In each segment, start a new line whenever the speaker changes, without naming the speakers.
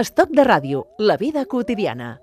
Estoc de ràdio, la vida quotidiana.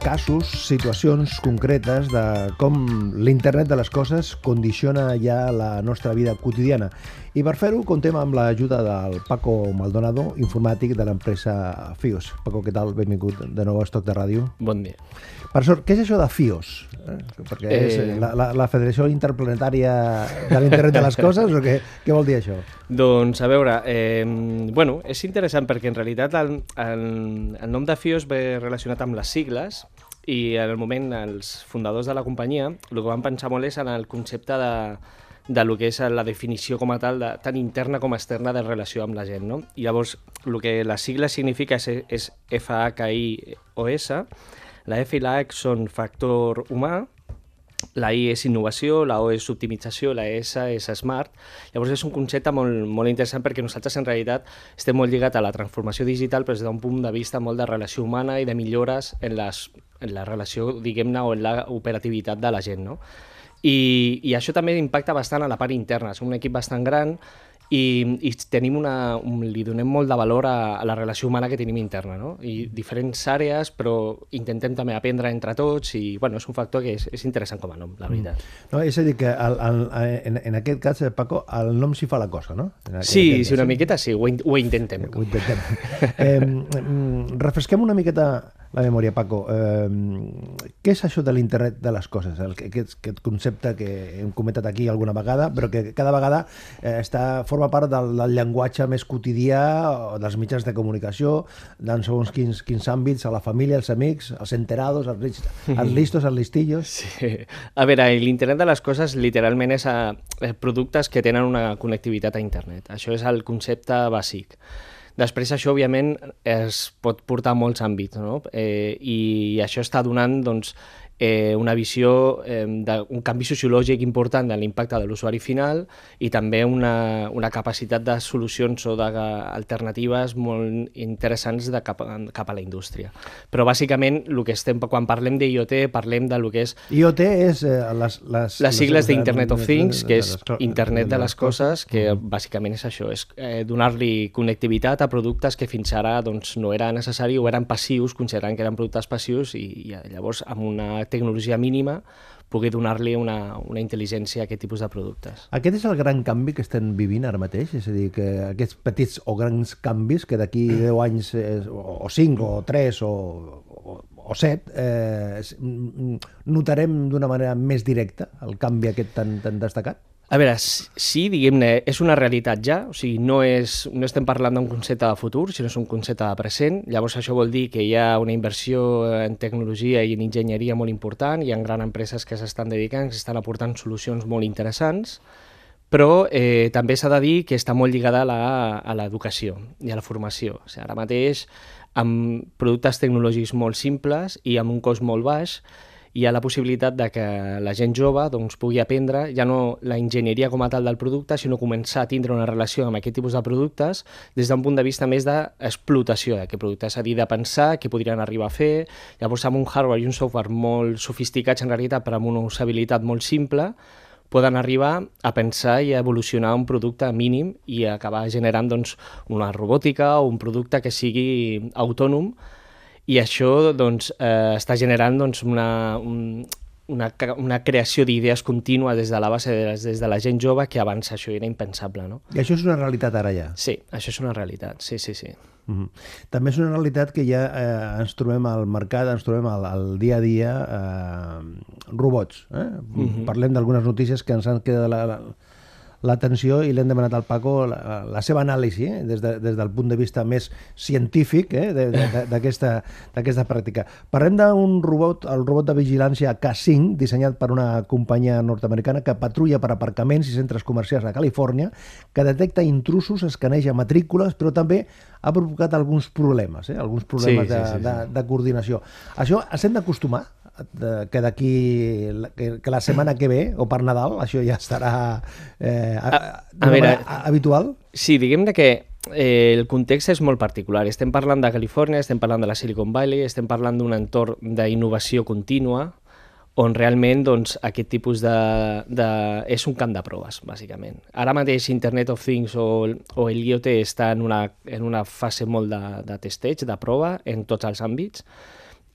Casos, situacions concretes de com l'internet de les coses condiciona ja la nostra vida quotidiana. I per fer-ho contem amb l'ajuda del Paco Maldonado, informàtic de l'empresa FIOS. Paco, què tal? Benvingut de nou a Estoc de Ràdio.
Bon dia.
Per sort, què és això de FIOS? Eh? Perquè és
Eh,
la, la, la Federació Interplanetària de l'Internet de les Coses o què, què vol dir això?
Doncs, a veure, eh, bueno, és interessant perquè en realitat el, el, el nom de FIOS ve relacionat amb les sigles i en el moment els fundadors de la companyia el que van pensar molt és en el concepte de, de lo que és la definició com a tal, de, tant interna com externa de relació amb la gent. No? I llavors, el que la sigla significa és, és F-H-I-O-S, la F i la H són factor humà, la I és innovació, la O és optimització, la S és smart. Llavors és un concepte molt, molt interessant perquè nosaltres en realitat estem molt lligats a la transformació digital però des d'un punt de vista molt de relació humana i de millores en, les, en la relació, diguem-ne, o en la operativitat de la gent, no? I, I això també impacta bastant a la part interna. Som un equip bastant gran i, i tenim una, un, li donem molt de valor a, a la relació humana que tenim interna, no? I diferents àrees, però intentem també aprendre entre tots i, bueno, és un factor que és, és interessant com a nom, la veritat.
No, és a dir, que el, el, en, en aquest cas, eh, Paco, el nom s'hi fa la cosa, no? En aquest-
Sí,
aquest-
sí, una miqueta sí, ho, in- ho intentem.
Ho intentem. eh, mm, refresquem una miqueta la memòria, Paco. Eh, què és això de l'internet de les coses? El, aquest, aquest concepte que hem comentat aquí alguna vegada, però que cada vegada eh, està, forma part del, del llenguatge més quotidià dels mitjans de comunicació, en segons quins, quins àmbits, a la família, els amics, els enterados, els, lis- els listos, els listillos...
Sí. A veure, l'internet de les coses literalment és a, eh, productes que tenen una connectivitat a internet. Això és el concepte bàsic. Després això, òbviament, es pot portar a molts àmbits, no? Eh, I això està donant, doncs, eh, una visió eh, d'un canvi sociològic important de l'impacte de l'usuari final i també una, una capacitat de solucions o d'alternatives molt interessants de cap, cap a la indústria. Però bàsicament, el que estem, quan parlem d'IoT, parlem de lo que és
IoT és eh, les, les...
les sigles
les-
d'Internet of Things, que és Internet de les coses, que
Mhm.
bàsicament és això, és eh, donar-li connectivitat a productes que fins ara doncs, no era necessari o eren passius, considerant que eren productes passius, i, i llavors amb una tecnologia mínima poder donar-li una, una intel·ligència a aquest tipus de productes.
Aquest és el gran canvi que estem vivint ara mateix? És a dir, que aquests petits o grans canvis que d'aquí 10 anys, eh, o, o 5 o 3 o, o, o 7, eh, notarem d'una manera més directa el canvi aquest tan, tan destacat?
A veure, sí, diguem-ne, és una realitat ja, o sigui, no, és, no estem parlant d'un concepte de futur, sinó és un concepte de present. Llavors això vol dir que hi ha una inversió en tecnologia i en enginyeria molt important, hi ha grans empreses que s'estan dedicant, que s'estan aportant solucions molt interessants, però eh, també s'ha de dir que està molt lligada a l'educació i a la formació. O sigui, ara mateix, amb productes tecnològics molt simples i amb un cost molt baix, hi ha la possibilitat de que la gent jove doncs, pugui aprendre ja no la enginyeria com a tal del producte, sinó començar a tindre una relació amb aquest tipus de productes des d'un punt de vista més d'explotació d'aquest producte, és a dir, de pensar què podrien arribar a fer, llavors amb un hardware i un software molt sofisticats en realitat però amb una usabilitat molt simple, poden arribar a pensar i a evolucionar un producte mínim i acabar generant doncs, una robòtica o un producte que sigui autònom i això doncs, eh, està generant doncs, una, un, una, una creació d'idees contínua des de la base, de, des de la gent jove, que abans això era impensable. No?
I això és una realitat ara ja.
Sí, això és una realitat, sí, sí, sí.
Mm -hmm. També és una realitat que ja eh, ens trobem al mercat, ens trobem al, al dia a dia eh, robots. Eh? Mm -hmm. Parlem d'algunes notícies que ens han quedat la, la, l'atenció i l'hem demanat al Paco la, la seva anàlisi eh? des, de, des del punt de vista més científic eh? de- de- de- d'aquesta pràctica. Parlem d'un robot, el robot de vigilància K5, dissenyat per una companyia nord-americana que patrulla per aparcaments i centres comercials a Califòrnia, que detecta intrusos, escaneja matrícules, però també ha provocat alguns problemes, eh? alguns problemes
Sí,
de,
sí, sí, sí.
de, de coordinació. Això ens hem d'acostumar de- que d'aquí que, que la setmana que ve o per Nadal això ja estarà eh, a,
A- a veure,
habitual
Sí, diguem-ne que eh, el context és molt particular. Estem parlant de Califòrnia, estem parlant de la Silicon Valley, estem parlant d'un entorn d'innovació contínua on realment doncs, aquest tipus de, de... és un camp de proves, bàsicament. Ara mateix Internet of Things o, o el IoT està en una, en una fase molt de, de testeig, de prova, en tots els àmbits,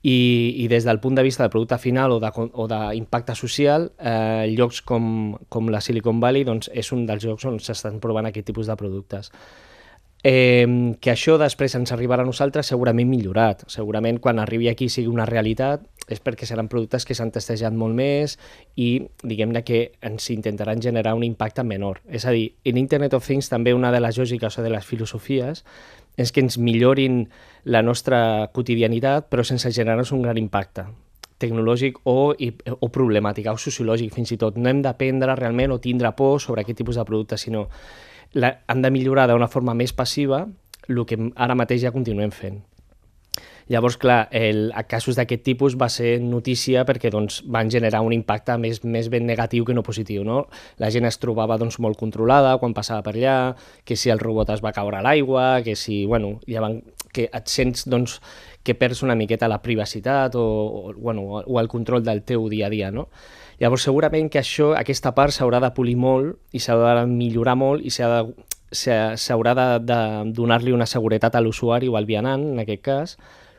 i, i des del punt de vista del producte final o d'impacte social, eh, llocs com, com la Silicon Valley doncs, és un dels llocs on s'estan provant aquest tipus de productes. Eh, que això després ens arribarà a nosaltres segurament millorat. Segurament quan arribi aquí sigui una realitat és perquè seran productes que s'han testejat molt més i diguem-ne que ens intentaran generar un impacte menor. És a dir, en Internet of Things també una de les lògiques o de les filosofies és que ens millorin la nostra quotidianitat però sense generar-nos un gran impacte tecnològic o, i, o problemàtic, o sociològic fins i tot. No hem d'aprendre realment o tindre por sobre aquest tipus de productes, sinó la, han de millorar d'una forma més passiva el que ara mateix ja continuem fent. Llavors, clar, el, a casos d'aquest tipus va ser notícia perquè doncs, van generar un impacte més, més ben negatiu que no positiu. No? La gent es trobava doncs, molt controlada quan passava per allà, que si el robot es va caure a l'aigua, que si, bueno, ja van, que et sents doncs, que perds una miqueta la privacitat o, o, bueno, o el control del teu dia a dia. No? Llavors, segurament que això, aquesta part s'haurà de polir molt i s'haurà de millorar molt i s'ha de s'ha- s'haurà de, de donar-li una seguretat a l'usuari o al vianant, en aquest cas,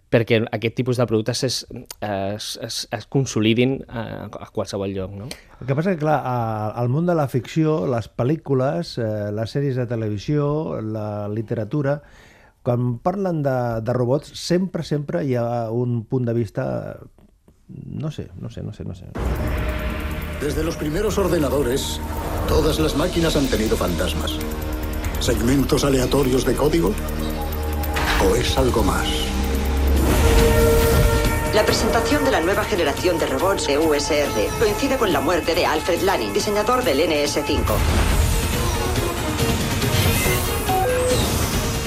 perquè aquest tipus de productes es, es, es, es consolidin a, a qualsevol lloc. No?
El que passa que, clar, a- al món de la ficció, les pel·lícules, eh, les sèries de televisió, la literatura, quan parlen de, de robots, sempre, sempre hi ha un punt de vista... No sé, no sé, no sé, no sé.
Desde los primeros ordenadores, todas las máquinas han tenido fantasmas. ¿Segmentos aleatorios de código? ¿O es algo más?
La presentación de la nueva generación de robots de USR coincide con la muerte de Alfred Lanning, diseñador del NS5.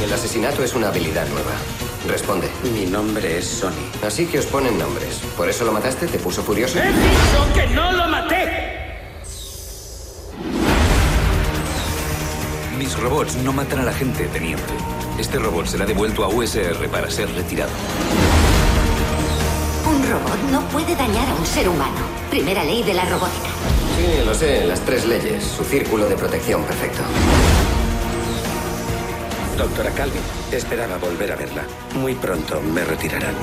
El asesinato es una habilidad nueva. Responde.
Mi nombre es Sony.
Así que os ponen nombres. ¿Por eso lo mataste? ¿Te puso furioso?
dicho que no lo maté! Mis robots no matan a la gente, teniente. Este robot será devuelto a USR para ser retirado.
Un robot no puede dañar a un ser humano. Primera ley de la robótica.
Sí, lo sé. Las tres leyes. Su círculo de protección perfecto.
Doctora Calvin, esperaba volver a verla. Muy pronto me retirarán.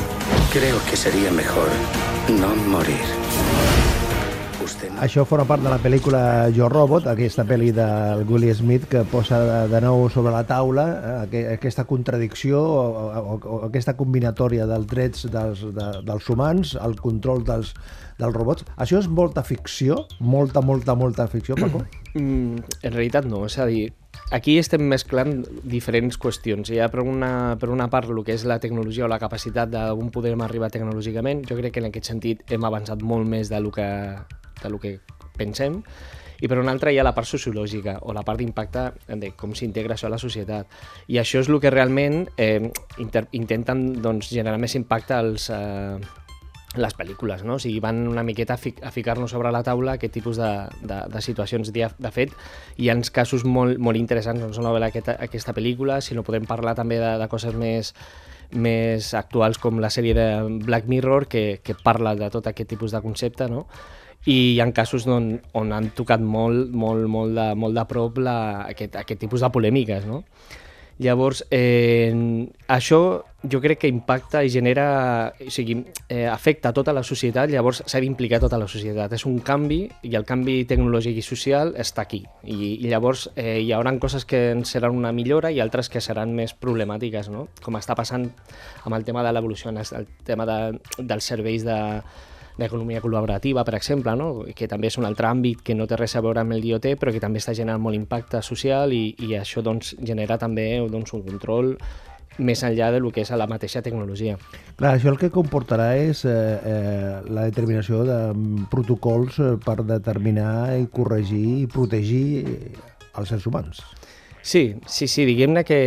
Creo que sería mejor no morir. Usted no...
Això forma part de la pel·lícula Jo Robot, aquesta pel·li del Willie Smith que posa de, nou sobre la taula eh, aqu- aquesta contradicció o, o, o aquesta combinatòria dels drets dels, de, dels humans, el control dels, dels robots. Això és molta ficció? Molta, molta, molta ficció, Paco?
Mm, en realitat no, és a dir, aquí estem mesclant diferents qüestions. Hi ha per una, per una part el que és la tecnologia o la capacitat d'on podem arribar tecnològicament. Jo crec que en aquest sentit hem avançat molt més de lo que, de lo que pensem. I per una altra hi ha la part sociològica o la part d'impacte de com s'integra això a la societat. I això és el que realment eh, intenten doncs, generar més impacte als, eh, les pel·lícules, no? O sigui, van una miqueta a, fi a ficar-nos sobre la taula aquest tipus de, de, de situacions. De, fet, hi ha casos molt, molt interessants, no només aquesta, aquesta pel·lícula, sinó podem parlar també de, de coses més més actuals com la sèrie de Black Mirror que, que parla de tot aquest tipus de concepte, no? I hi ha casos on, on han tocat molt, molt, molt, de, molt de prop la, aquest, aquest tipus de polèmiques, no? Llavors, eh, això jo crec que impacta i genera, o sigui, eh, afecta tota la societat, llavors s'ha d'implicar tota la societat. És un canvi i el canvi tecnològic i social està aquí. I, i llavors eh, hi haurà coses que ens seran una millora i altres que seran més problemàtiques, no? com està passant amb el tema de l'evolució, el tema de, dels serveis de, d'economia col·laborativa, per exemple, no? que també és un altre àmbit que no té res a veure amb el IoT, però que també està generant molt impacte social i, i això doncs, genera també doncs, un control més enllà del que és la mateixa tecnologia.
Clar, això el que comportarà és eh, eh, la determinació de protocols eh, per determinar i corregir i protegir els éssers humans.
Sí, sí, sí, diguem-ne que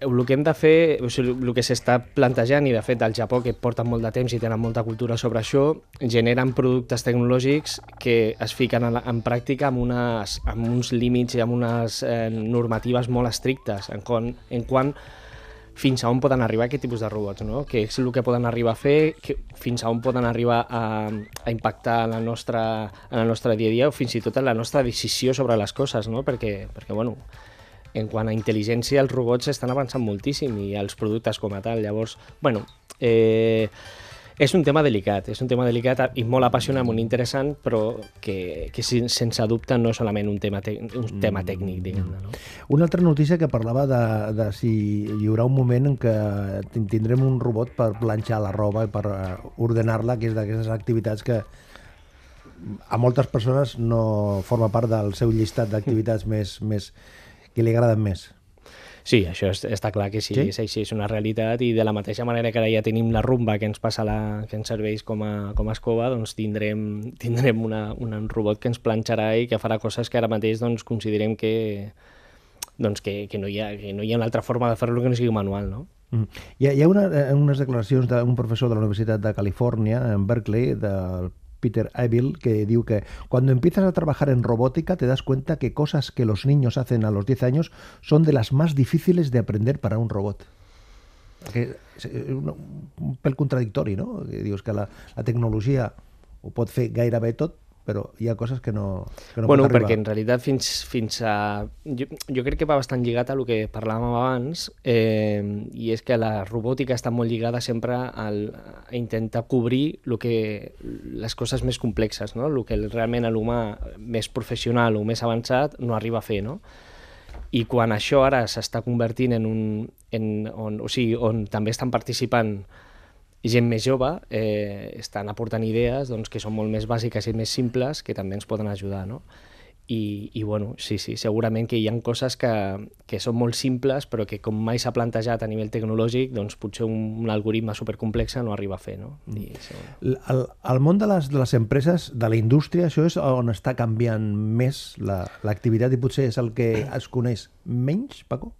el que hem de fer, o sigui, el que s'està plantejant, i de fet al Japó, que porten molt de temps i tenen molta cultura sobre això, generen productes tecnològics que es fiquen en, en pràctica amb, unes, amb uns límits i amb unes eh, normatives molt estrictes en, quan, en quant fins a on poden arribar aquest tipus de robots, no? que és el que poden arribar a fer, que, fins a on poden arribar a, a impactar en la, nostra, en el nostre dia a dia o fins i tot en la nostra decisió sobre les coses, no? perquè, perquè bueno, en quant a intel·ligència, els robots estan avançant moltíssim i els productes com a tal. Llavors, bueno, eh, és un tema delicat, és un tema delicat i molt apassionant, molt interessant, però que, que sense dubte no és solament un tema, un tema tècnic, diguem-ne. No?
Una altra notícia que parlava de, de si hi haurà un moment en què tindrem un robot per planxar la roba i per eh, ordenar-la, que és d'aquestes activitats que a moltes persones no forma part del seu llistat d'activitats més, més, que li agraden més.
Sí, això és, està clar que sí, sí, és així, és una realitat i de la mateixa manera que ara ja tenim la rumba que ens passa la, que ens serveix com a, com a escova, doncs tindrem, tindrem una, una, un robot que ens planxarà i que farà coses que ara mateix doncs, considerem que, doncs que, que, no hi ha, que no hi ha una altra forma de fer-lo que no sigui manual, no?
Mm. Hi ha, hi ha una, eh, unes declaracions d'un professor de la Universitat de Califòrnia, en Berkeley, del Peter Evil, que diu que cuando empiezas a trabajar en robótica te das cuenta que cosas que los niños hacen a los 10 años son de las más difíciles de aprender para un robot. És un, un pèl contradictori, no? Que dius que la, la però hi ha coses que no, que no
bueno, perquè en realitat fins, fins a... Jo, jo crec que va bastant lligat a el que parlàvem abans, eh, i és que la robòtica està molt lligada sempre al, a intentar cobrir lo que, les coses més complexes, no? el que realment l'humà més professional o més avançat no arriba a fer. No? I quan això ara s'està convertint en un... En, on, o sigui, on també estan participant gent més jove eh, estan aportant idees doncs, que són molt més bàsiques i més simples que també ens poden ajudar. No? I, i bueno, sí, sí, segurament que hi ha coses que, que són molt simples però que com mai s'ha plantejat a nivell tecnològic doncs potser un, un algoritme supercomplex no arriba a fer. No?
Mm. I, sí. el, el món de les, de les empreses, de la indústria, això és on està canviant més l'activitat la, i potser és el que es coneix menys, Paco?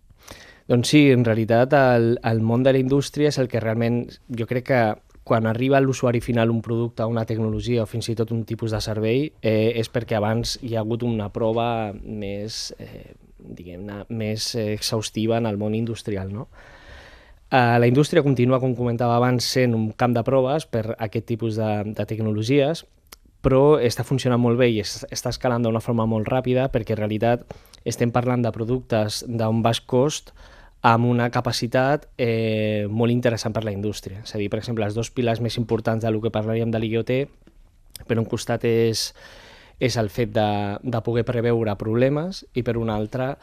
Doncs sí, en realitat el, el món de la indústria és el que realment jo crec que quan arriba l'usuari final un producte, una tecnologia o fins i tot un tipus de servei eh, és perquè abans hi ha hagut una prova més, eh, diguem-ne, més exhaustiva en el món industrial. No? Eh, la indústria continua, com comentava abans, sent un camp de proves per aquest tipus de, de tecnologies, però està funcionant molt bé i està escalant d'una forma molt ràpida perquè en realitat estem parlant de productes d'un baix cost amb una capacitat eh, molt interessant per la indústria. És a dir, per exemple, els dos pilars més importants del que parlaríem de l'IoT, per un costat és, és el fet de, de poder preveure problemes i per un altre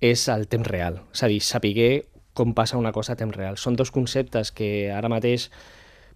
és el temps real, és a dir, saber com passa una cosa a temps real. Són dos conceptes que ara mateix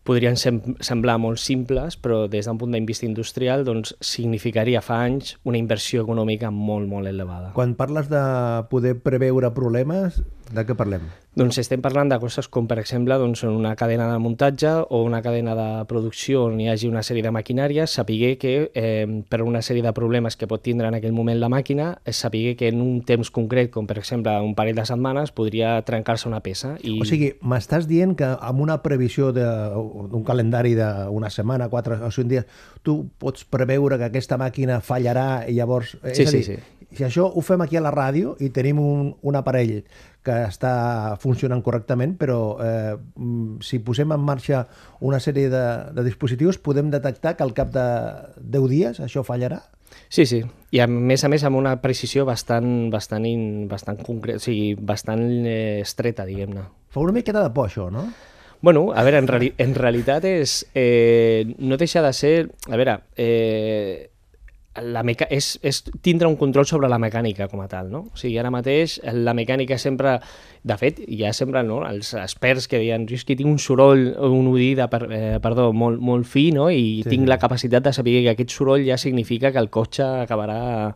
podrien sem semblar molt simples, però des d'un punt de vista industrial doncs, significaria fa anys una inversió econòmica molt, molt elevada.
Quan parles de poder preveure problemes, de què parlem?
Doncs estem parlant de coses com, per exemple, doncs, una cadena de muntatge o una cadena de producció on hi hagi una sèrie de maquinàries, sapiguer que eh, per una sèrie de problemes que pot tindre en aquell moment la màquina, és sapiguer que en un temps concret, com per exemple un parell de setmanes, podria trencar-se una peça.
I... O sigui, m'estàs dient que amb una previsió d'un calendari d'una setmana, quatre o cinc dies, tu pots preveure que aquesta màquina fallarà i llavors...
Sí, és a dir, sí, sí
si això ho fem aquí a la ràdio i tenim un, un aparell que està funcionant correctament, però eh, mm, si posem en marxa una sèrie de, de dispositius podem detectar que al cap de 10 dies això fallarà?
Sí, sí. I a més a més amb una precisió bastant, bastant, in, bastant concret, o sigui, bastant eh, estreta, diguem-ne.
Fa una miqueta de por, això, no?
Bueno, a veure, en, reali en realitat és... Eh, no deixa de ser... A veure, eh, la meca és, és tindre un control sobre la mecànica com a tal, no? O sigui, ara mateix la mecànica sempre, de fet, ha sempre no, els experts que diuen jo és que tinc un soroll, un oïd, per, eh, perdó, molt, molt fi, no? I
Sí,
tinc la capacitat de saber que aquest soroll ja significa que el cotxe acabarà...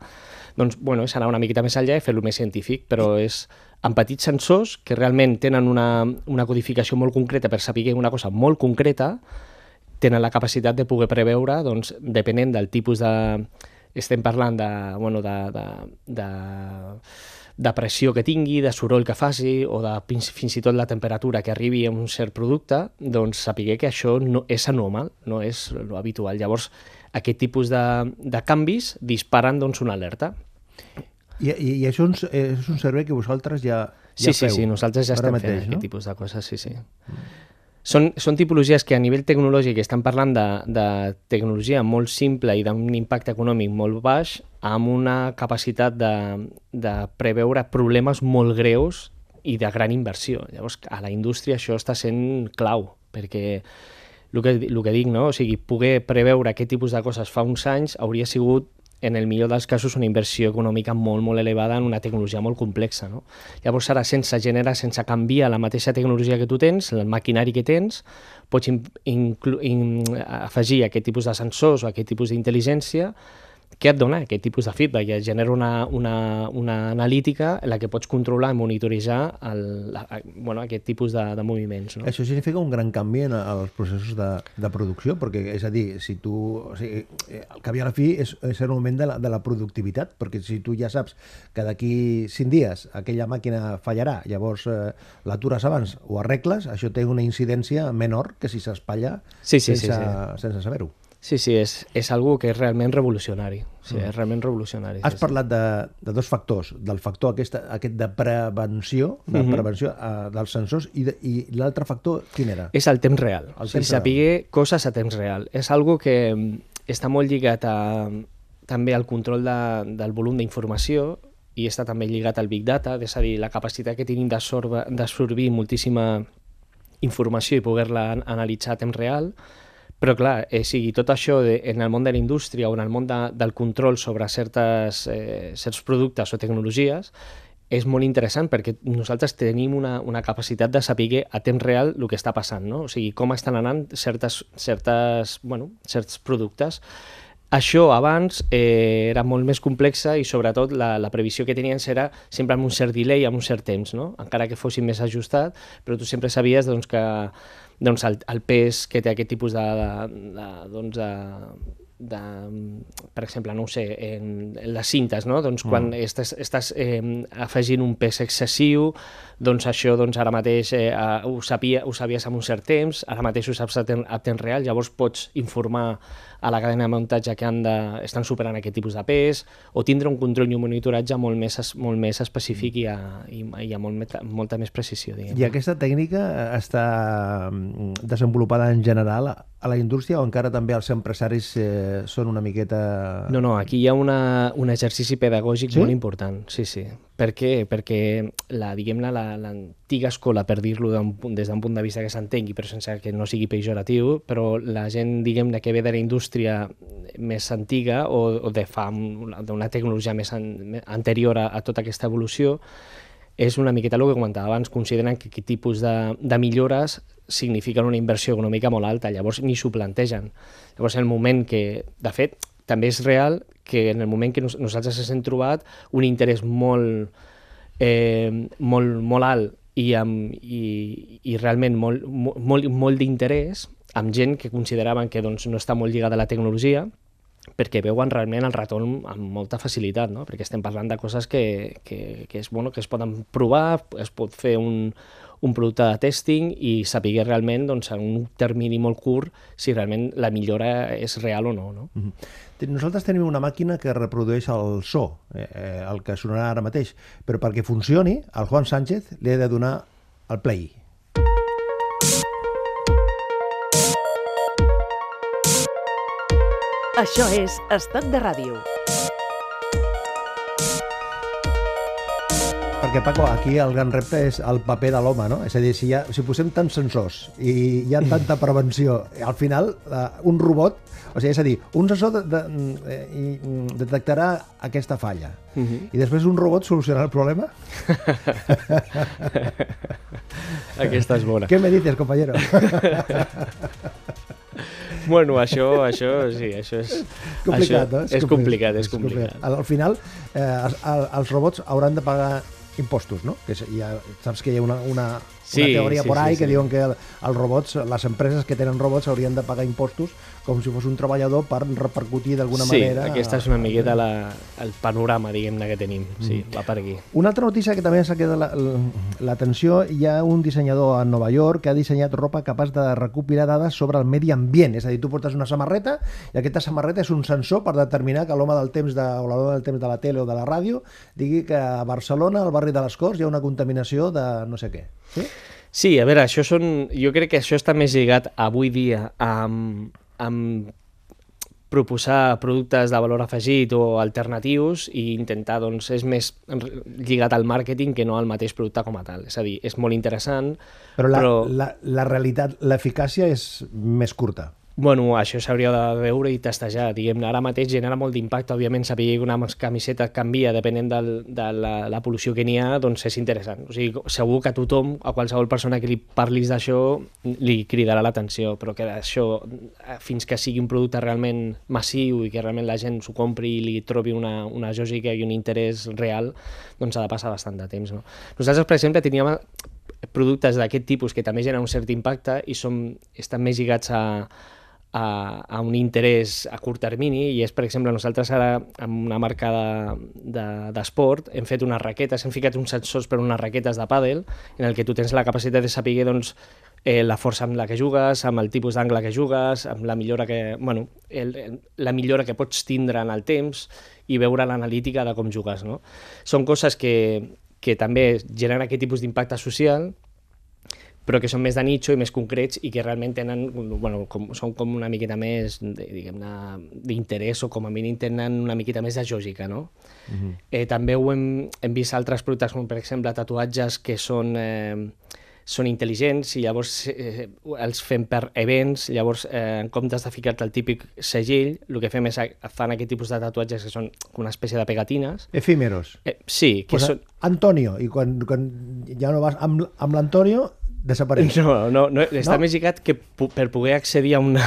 Doncs, bueno, és anar una miqueta més enllà i fer-lo més científic, però és amb petits sensors que realment tenen una, una codificació molt concreta per saber una cosa molt concreta, tenen la capacitat de poder preveure, doncs, depenent del tipus de... Estem parlant de, bueno, de, de, de, de pressió que tingui, de soroll que faci, o de fins, fins i tot la temperatura que arribi a un cert producte, doncs saber que això no és anormal, no és lo habitual. Llavors, aquest tipus de, de canvis disparen doncs, una alerta.
I, i, i això és un, és un servei que vosaltres ja,
Sí,
ja
sí,
feu.
sí, nosaltres ja estem
mateix,
fent
no?
aquest tipus de coses, sí, sí. Són, són tipologies que a nivell tecnològic estan parlant de, de tecnologia molt simple i d'un impacte econòmic molt baix amb una capacitat de, de preveure problemes molt greus i de gran inversió. Llavors, a la indústria això està sent clau, perquè el que, el que dic, no? o sigui, poder preveure aquest tipus de coses fa uns anys hauria sigut en el millor dels casos, una inversió econòmica molt, molt elevada en una tecnologia molt complexa. No? Llavors, ara, sense generar, sense canviar la mateixa tecnologia que tu tens, el maquinari que tens, pots in, in, afegir aquest tipus de sensors o aquest tipus d'intel·ligència que et dona aquest tipus de feedback, et genera una, una, una analítica en la que pots controlar i monitoritzar el, la, bueno, aquest tipus de, de moviments. No?
Això significa un gran canvi en els processos de, de producció, perquè, és a dir, si tu... O sigui, el que havia a la fi és, és el moment de la, de la productivitat, perquè si tu ja saps que d'aquí 5 dies aquella màquina fallarà, llavors eh, l'atures abans o arregles, això té una incidència menor que si s'espatlla
Sí, sí, sí,
sense,
sí.
sense saber-ho.
Sí, sí, és, és algo que és realment revolucionari. Sí, és realment revolucionari.
Has
sí,
parlat de, de dos factors, del factor aquesta, aquest de prevenció, de
Mhm.
prevenció eh, dels sensors, i, de, i l'altre factor, quin era?
És el temps real.
El
o sigui, saber coses a temps real. És algo que mm, està molt lligat a, també al control de, del volum d'informació i està també lligat al Big Data, és a dir, la capacitat que tenim d'absorbir moltíssima informació i poder-la an- analitzar a temps real, però clar, eh, sigui, tot això de, en el món de la indústria o en el món de, del control sobre certes, eh, certs productes o tecnologies és molt interessant perquè nosaltres tenim una, una capacitat de saber a temps real el que està passant, no? o sigui, com estan anant certes, certes, bueno, certs productes. Això abans eh, era molt més complexa i sobretot la, la previsió que tenien era sempre amb un cert delay, amb un cert temps, no? encara que fossin més ajustat, però tu sempre sabies doncs, que doncs, el, el pes que té aquest tipus de, de, de, doncs, de, de, per exemple, no ho sé, en, en les cintes, no? doncs quan mm. estàs, estàs eh, afegint un pes excessiu, doncs això doncs ara mateix eh, ho, sabia, ho sabies en un cert temps, ara mateix ho saps a, ten, a temps real, llavors pots informar a la cadena de muntatge que han de, estan superant aquest tipus de pes, o tindre un control i un monitoratge molt més, molt més específic i, a, i, i a molt, molta més precisió. Diguem.
I aquesta tècnica està mm, desenvolupada en general a la indústria o encara també els empresaris eh, són una miqueta...
No, no, aquí hi ha una, un exercici pedagògic
Sí?
molt important, sí, sí. Per què? Perquè la, diguem-ne, la- l'antiga escola, per dir-lo des d'un punt de vista que s'entengui, però sense que no sigui pejoratiu, però la gent, diguem-ne, que ve de la indústria més antiga o, o de fa una- d'una tecnologia més an, anterior a, a tota aquesta evolució, és una miqueta el que comentava abans, consideren que aquest tipus de, de millores signifiquen una inversió econòmica molt alta, llavors ni s'ho plantegen. Llavors, en el moment que, de fet, també és real que en el moment que nos, nosaltres ens hem trobat un interès molt, eh, molt, molt alt i, amb, i, i realment molt, molt, molt, d'interès amb gent que consideraven que doncs, no està molt lligada a la tecnologia, perquè veuen realment el retorn amb molta facilitat, no? perquè estem parlant de coses que, que, que, és, bueno, que es poden provar, es pot fer un, un producte de testing i saber realment doncs, en un termini molt curt si realment la millora és real o no. no?
Mhm. Te- Nosaltres tenim una màquina que reprodueix el so, eh, eh, el que sonarà ara mateix, però perquè funcioni, al Juan Sánchez li he de donar el play.
Això és Estat de Ràdio.
Perquè Paco, aquí el gran repte és el paper de l'home, no? És a dir, si, ha, si posem tants sensors i hi ha tanta prevenció, al final uh, un robot, o sigui, és a dir, un sensor de, de, de, mm, detectarà aquesta falla uh -huh. i després un robot solucionarà el problema?
Aquesta és bona.
Què me dices, compañero?
Bueno, això, això, sí, això és...
complicat,
això,
no?
És, complicat, és complicat.
Al, al final, eh, els, els robots hauran de pagar impostos, no? Que ja, saps que hi ha una, una,
Sí,
una teoria
sí,
por ahí
sí,
que
sí.
diuen que el, els robots, les empreses que tenen robots haurien de pagar impostos com si fos un treballador per repercutir d'alguna
Sí,
manera...
aquesta és una miqueta la, el panorama, diguem-ne, que tenim. Sí, va per aquí.
Una altra notícia que també s'ha quedat la- l'atenció, hi ha un dissenyador a Nova York que ha dissenyat ropa capaç de recopilar dades sobre el medi ambient. És a dir, tu portes una samarreta i aquesta samarreta és un sensor per determinar que l'home del temps de, o la dona del temps de la tele o de la ràdio digui que a Barcelona, al barri de les Corts, hi ha una contaminació de no sé què. Sí?
Sí, a veure, això són... Jo crec que això està més lligat avui dia amb, amb proposar productes de valor afegit o alternatius i intentar, doncs, és més lligat al màrqueting que no al mateix producte com a tal. És a dir, és molt interessant,
Però la,
però...
la, la realitat, l'eficàcia és més curta.
Bueno, això s'hauria de veure i testejar. Diguem-ne, ara mateix genera molt d'impacte. Òbviament, saber que una camiseta canvia depenent del, de la, la pol·lució que n'hi ha, doncs és interessant. O sigui, segur que a tothom, a qualsevol persona que li parlis d'això, li cridarà l'atenció, però que això, eh, fins que sigui un producte realment massiu i que realment la gent s'ho compri i li trobi una, una lògica i un interès real, doncs ha de passar bastant de temps. No? Nosaltres, per exemple, teníem productes d'aquest tipus que també generen un cert impacte i som, estan més lligats a, a, a un interès a curt termini i és, per exemple, nosaltres ara amb una marca d'esport de, de, hem fet unes raquetes, hem ficat uns sensors per unes raquetes de pàdel en el que tu tens la capacitat de saber doncs, eh, la força amb la que jugues, amb el tipus d'angle que jugues, amb la millora que, bueno, el, el, la millora que pots tindre en el temps i veure l'analítica de com jugues. No? Són coses que, que també generen aquest tipus d'impacte social però que són més de nicho i més concrets i que realment tenen, bueno, com, són com una miqueta més, diguem-ne, d'interès o com a mínim tenen una miqueta més de lògica, no? Uh -huh. eh, també ho hem, hem vist altres productes com per exemple tatuatges que són, eh, són intel·ligents i llavors eh, els fem per events, llavors eh, en comptes de ficar-te el típic segell, el que fem és fan aquest tipus de tatuatges que són com una espècie de pegatines.
Efímeros.
Eh, sí, que
Pues,
són...
Antonio, i quan, quan ja no vas amb, amb l'Antonio, desapareix.
No, no, no, està
No?
més lligat que per poder accedir a una...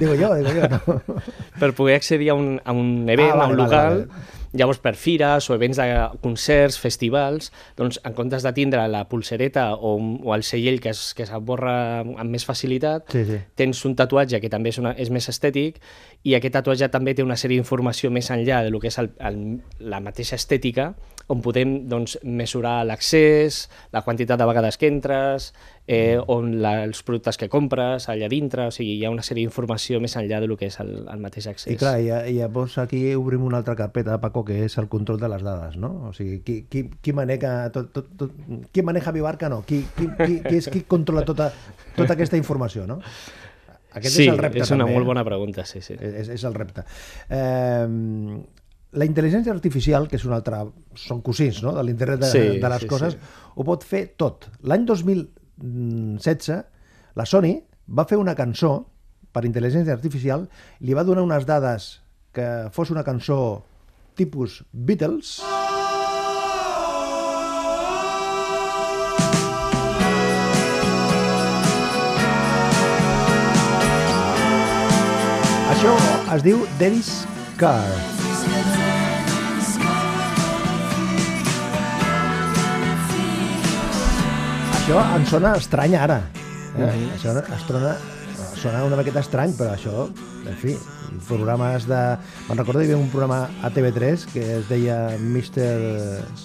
Digo jo, digo jo, no.
per poder accedir a un, a un event,
Ah, vale,
a un
vale,
local,
vale.
Llavors per fires o events de concerts, festivals, doncs en comptes de tindre la pulsereta o, o el segell que es, que s'aborra amb més facilitat,
Sí, sí.
tens un tatuatge que també és, una, és més estètic i aquest tatuatge també té una sèrie d'informació més enllà de lo que és el, el, la mateixa estètica, on podem doncs, mesurar l'accés, la quantitat de vegades que entres, eh, on la, els productes que compres allà dintre, o sigui, hi ha una sèrie d'informació més enllà de lo que és el, el mateix accés.
I clar, i, i llavors aquí obrim una altra carpeta, Paco, que és el control de les dades, no? O sigui, qui, qui, qui maneja tot, tot, tot, qui maneja Vivarca, no? Qui, qui, qui, qui és qui controla tota, tota aquesta informació, no? Aquest
sí,
és el repte
és una
també,
molt
eh?
bona pregunta, sí, sí.
És, és el repte. Eh, la intel·ligència artificial, que és un altre... Són cosins, no?, de l'internet de,
Sí,
de les
sí,
coses,
sí.
ho pot fer tot. L'any 2016, la Sony va fer una cançó per intel·ligència artificial, li va donar unes dades que fos una cançó tipus Beatles, Això es diu Daddy's Car. Això em sona estrany ara. Eh? Això es trona, sona una miqueta estrany, però això, en fi, programes de... Me'n recordo que hi havia un programa a TV3 que es deia Mr.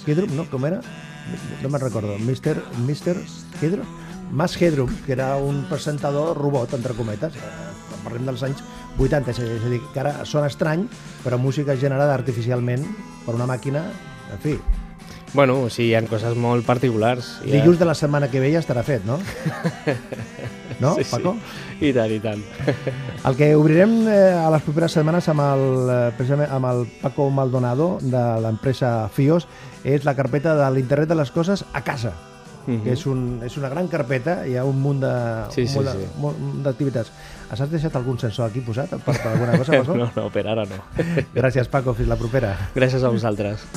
Headroom, no? Com era? No me'n recordo. Mr. Mr. Headroom? Mas Headroom, que era un presentador robot, entre cometes. Eh, Parlem dels anys 80, és a dir, que ara sona estrany, però música generada artificialment per una màquina, en fi,
Bueno, o sigui, hi ha coses molt particulars. Ha...
Dilluns de la setmana que ve ja estarà fet, no? No,
sí,
Paco?
Sí. I tant, i tant.
El que obrirem eh, a les properes setmanes amb el, eh, precisament amb el Paco Maldonado de l'empresa FIOS és la carpeta de l'internet de les coses a casa.
Mhm.
que és, un, és una gran carpeta, hi ha un munt de-
Sí, sí, sí.
d'activitats. Has deixat algun sensor aquí posat per, per alguna cosa, Paco?
No, no, per ara no.
Gràcies, Paco. Fins la propera.
Gràcies a vosaltres.